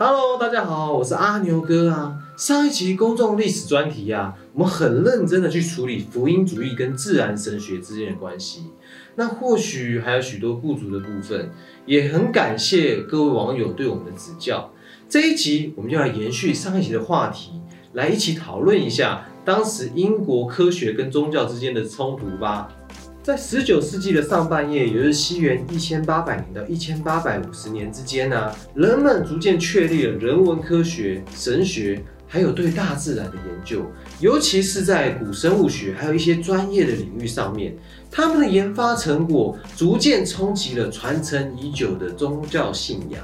Hello，大家好，我是阿牛哥啊。上一期公众历史专题啊，我们很认真的去处理福音主义跟自然神学之间的关系。那或许还有许多不足的部分，也很感谢各位网友对我们的指教。这一集我们就来延续上一集的话题，来一起讨论一下当时英国科学跟宗教之间的冲突吧。在十九世纪的上半叶，也就是西元一千八百年到一千八百五十年之间呢，人们逐渐确立了人文科学、神学，还有对大自然的研究，尤其是在古生物学，还有一些专业的领域上面，他们的研发成果逐渐冲击了传承已久的宗教信仰。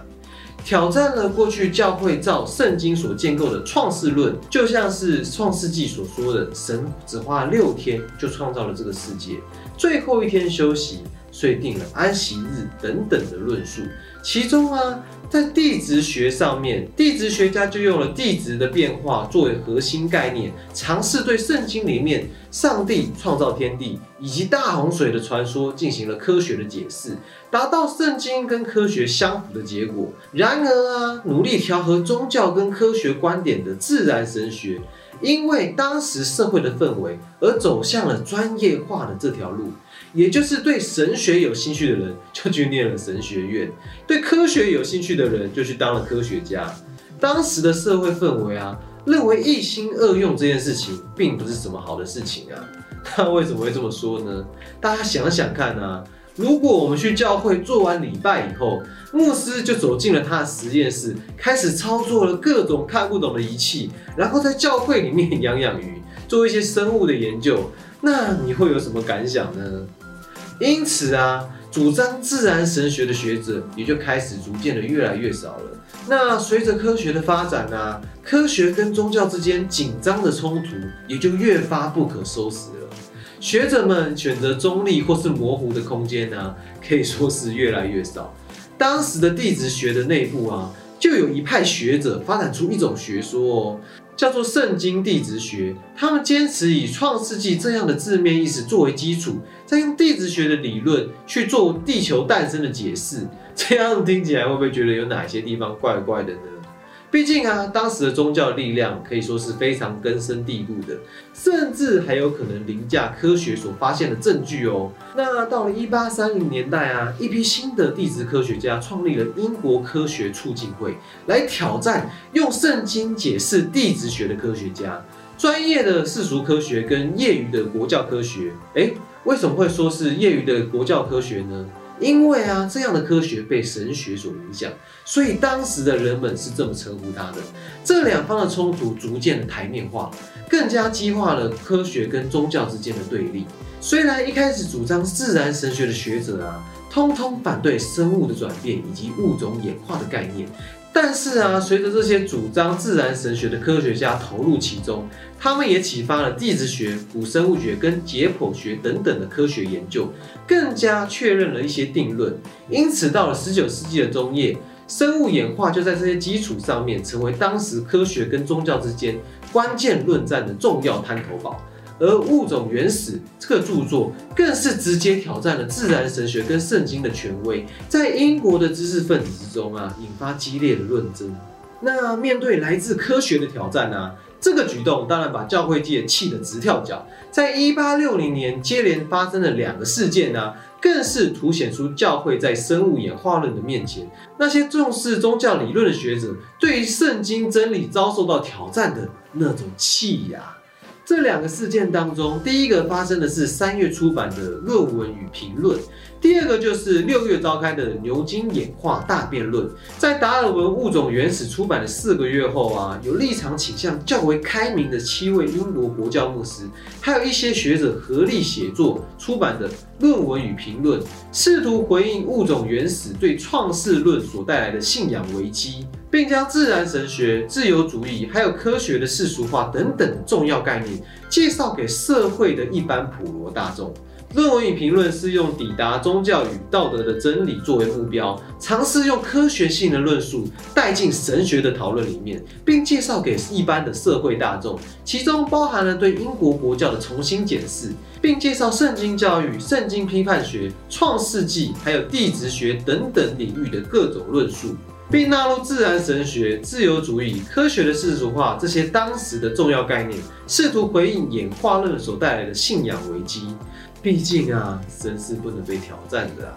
挑战了过去教会照圣经所建构的创世论，就像是创世纪所说的，神只花六天就创造了这个世界，最后一天休息，所以定了安息日等等的论述。其中啊，在地质学上面，地质学家就用了地质的变化作为核心概念，尝试对圣经里面上帝创造天地以及大洪水的传说进行了科学的解释，达到圣经跟科学相符的结果。然而啊，努力调和宗教跟科学观点的自然神学，因为当时社会的氛围而走向了专业化的这条路。也就是对神学有兴趣的人就去念了神学院，对科学有兴趣的人就去当了科学家。当时的社会氛围啊，认为一心二用这件事情并不是什么好的事情啊。那为什么会这么说呢？大家想想看啊，如果我们去教会做完礼拜以后，牧师就走进了他的实验室，开始操作了各种看不懂的仪器，然后在教会里面养养鱼，做一些生物的研究，那你会有什么感想呢？因此啊，主张自然神学的学者也就开始逐渐的越来越少了。那随着科学的发展啊，科学跟宗教之间紧张的冲突也就越发不可收拾了。学者们选择中立或是模糊的空间呢，可以说是越来越少。当时的地质学的内部啊，就有一派学者发展出一种学说哦。叫做圣经地质学，他们坚持以创世纪这样的字面意思作为基础，再用地质学的理论去做地球诞生的解释。这样听起来会不会觉得有哪些地方怪怪的呢？毕竟啊，当时的宗教力量可以说是非常根深蒂固的，甚至还有可能凌驾科学所发现的证据哦。那到了一八三零年代啊，一批新的地质科学家创立了英国科学促进会，来挑战用圣经解释地质学的科学家。专业的世俗科学跟业余的国教科学，诶，为什么会说是业余的国教科学呢？因为啊，这样的科学被神学所影响，所以当时的人们是这么称呼它的。这两方的冲突逐渐的台面化，更加激化了科学跟宗教之间的对立。虽然一开始主张自然神学的学者啊，通通反对生物的转变以及物种演化的概念。但是啊，随着这些主张自然神学的科学家投入其中，他们也启发了地质学、古生物学跟解剖学等等的科学研究，更加确认了一些定论。因此，到了十九世纪的中叶，生物演化就在这些基础上面，成为当时科学跟宗教之间关键论战的重要滩头堡。而《物种原始》这个著作更是直接挑战了自然神学跟圣经的权威，在英国的知识分子之中啊，引发激烈的论争。那面对来自科学的挑战呢，这个举动当然把教会界气得直跳脚。在一八六零年接连发生的两个事件呢，更是凸显出教会在生物演化论的面前，那些重视宗教理论的学者对于圣经真理遭受到挑战的那种气呀。这两个事件当中，第一个发生的是三月出版的《论文与评论》，第二个就是六月召开的《牛津演化大辩论》。在达尔文《物种原始》出版的四个月后啊，有立场倾向较为开明的七位英国国教牧师，还有一些学者合力写作出版的《论文与评论》，试图回应《物种原始》对创世论所带来的信仰危机。并将自然神学、自由主义还有科学的世俗化等等重要概念介绍给社会的一般普罗大众。论文与评论是用抵达宗教与道德的真理作为目标，尝试用科学性的论述带进神学的讨论里面，并介绍给一般的社会大众。其中包含了对英国国教的重新检视，并介绍圣经教育、圣经批判学、创世纪还有地质学等等领域的各种论述。并纳入自然神学、自由主义、科学的世俗化这些当时的重要概念，试图回应演化论所带来的信仰危机。毕竟啊，神是不能被挑战的啊。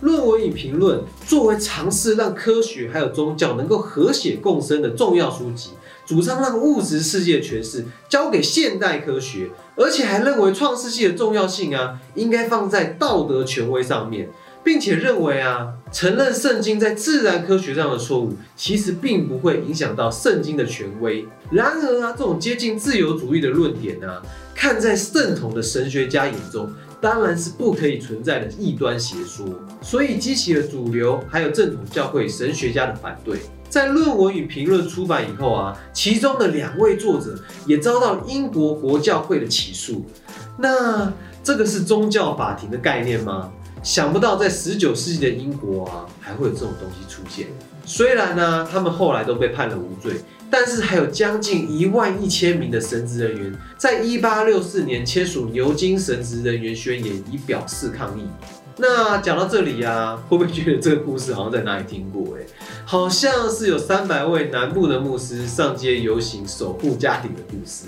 论文与评论作为尝试让科学还有宗教能够和谐共生的重要书籍，主张让物质世界诠释交给现代科学，而且还认为创世纪的重要性啊，应该放在道德权威上面，并且认为啊，承认圣经在自然科学上的错误，其实并不会影响到圣经的权威。然而啊，这种接近自由主义的论点呢，看在正统的神学家眼中。当然是不可以存在的异端邪说，所以激起了主流还有正统教会神学家的反对。在论文与评论出版以后啊，其中的两位作者也遭到英国国教会的起诉。那这个是宗教法庭的概念吗？想不到在十九世纪的英国啊，还会有这种东西出现。虽然呢，他们后来都被判了无罪。但是还有将近一万一千名的神职人员，在一八六四年签署牛津神职人员宣言，以表示抗议。那讲到这里呀，会不会觉得这个故事好像在哪里听过？哎，好像是有三百位南部的牧师上街游行守护家庭的故事。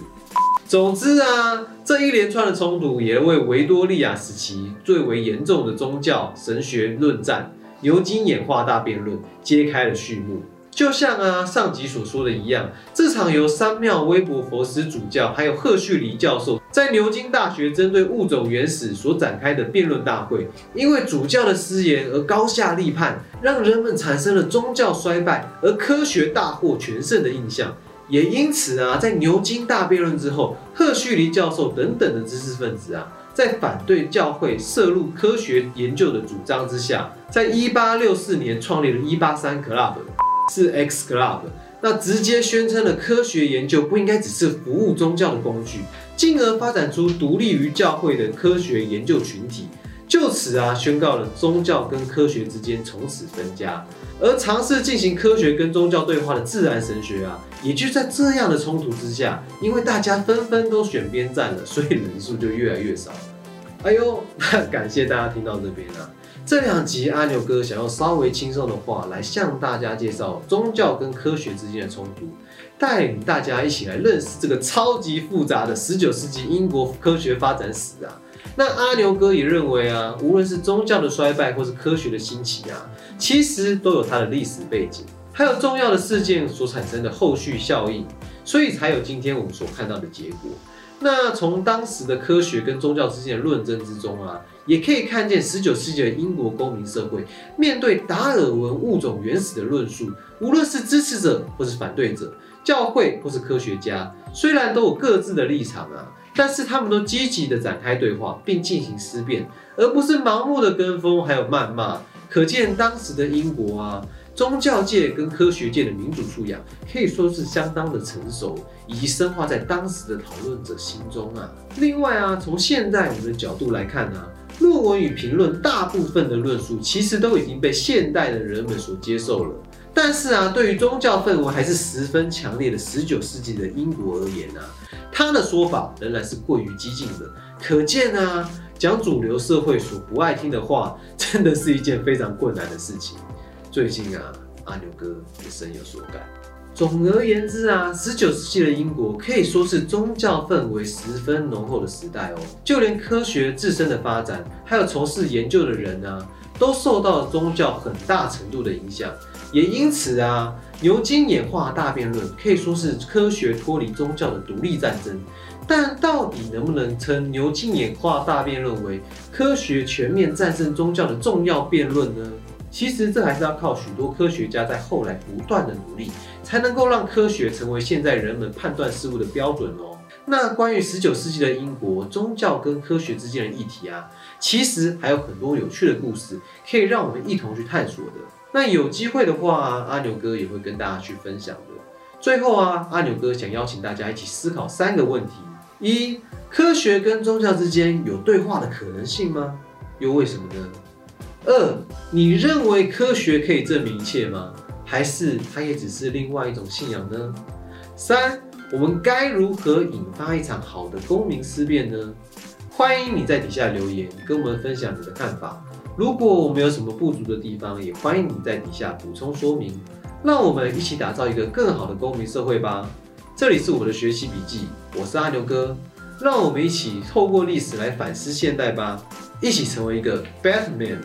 总之啊，这一连串的冲突也为维多利亚时期最为严重的宗教神学论战——牛津演化大辩论揭开了序幕。就像啊上集所说的一样，这场由三庙威伯佛斯主教还有赫胥黎教授在牛津大学针对物种原始所展开的辩论大会，因为主教的失言而高下立判，让人们产生了宗教衰败而科学大获全胜的印象。也因此啊，在牛津大辩论之后，赫胥黎教授等等的知识分子啊，在反对教会涉入科学研究的主张之下，在一八六四年创立了一八三 Club。是 X Club，那直接宣称了科学研究不应该只是服务宗教的工具，进而发展出独立于教会的科学研究群体，就此啊宣告了宗教跟科学之间从此分家，而尝试进行科学跟宗教对话的自然神学啊，也就在这样的冲突之下，因为大家纷纷都选边站了，所以人数就越来越少。哎呦，感谢大家听到这边啊。这两集阿牛哥想用稍微轻松的话来向大家介绍宗教跟科学之间的冲突，带领大家一起来认识这个超级复杂的十九世纪英国科学发展史啊。那阿牛哥也认为啊，无论是宗教的衰败或是科学的兴起啊，其实都有它的历史背景，还有重要的事件所产生的后续效应，所以才有今天我们所看到的结果。那从当时的科学跟宗教之间的论争之中啊。也可以看见，十九世纪的英国公民社会面对达尔文物种原始的论述，无论是支持者或是反对者，教会或是科学家，虽然都有各自的立场啊，但是他们都积极的展开对话，并进行思辨，而不是盲目的跟风还有谩骂。可见当时的英国啊，宗教界跟科学界的民主素养可以说是相当的成熟，以及深化在当时的讨论者心中啊。另外啊，从现在我们的角度来看呢。论文与评论大部分的论述其实都已经被现代的人们所接受了，但是啊，对于宗教氛围还是十分强烈的十九世纪的英国而言啊，他的说法仍然是过于激进的。可见啊，讲主流社会所不爱听的话，真的是一件非常困难的事情。最近啊，阿牛哥也深有所感。总而言之啊，十九世纪的英国可以说是宗教氛围十分浓厚的时代哦。就连科学自身的发展，还有从事研究的人啊，都受到宗教很大程度的影响。也因此啊，牛津演化大辩论可以说是科学脱离宗教的独立战争。但到底能不能称牛津演化大辩论为科学全面战胜宗教的重要辩论呢？其实这还是要靠许多科学家在后来不断的努力。才能够让科学成为现在人们判断事物的标准哦。那关于十九世纪的英国宗教跟科学之间的议题啊，其实还有很多有趣的故事可以让我们一同去探索的。那有机会的话，阿牛哥也会跟大家去分享的。最后啊，阿牛哥想邀请大家一起思考三个问题：一、科学跟宗教之间有对话的可能性吗？又为什么呢？二、你认为科学可以证明一切吗？还是它也只是另外一种信仰呢？三，我们该如何引发一场好的公民思辨呢？欢迎你在底下留言，跟我们分享你的看法。如果我们有什么不足的地方，也欢迎你在底下补充说明，让我们一起打造一个更好的公民社会吧。这里是我的学习笔记，我是阿牛哥，让我们一起透过历史来反思现代吧，一起成为一个 Batman。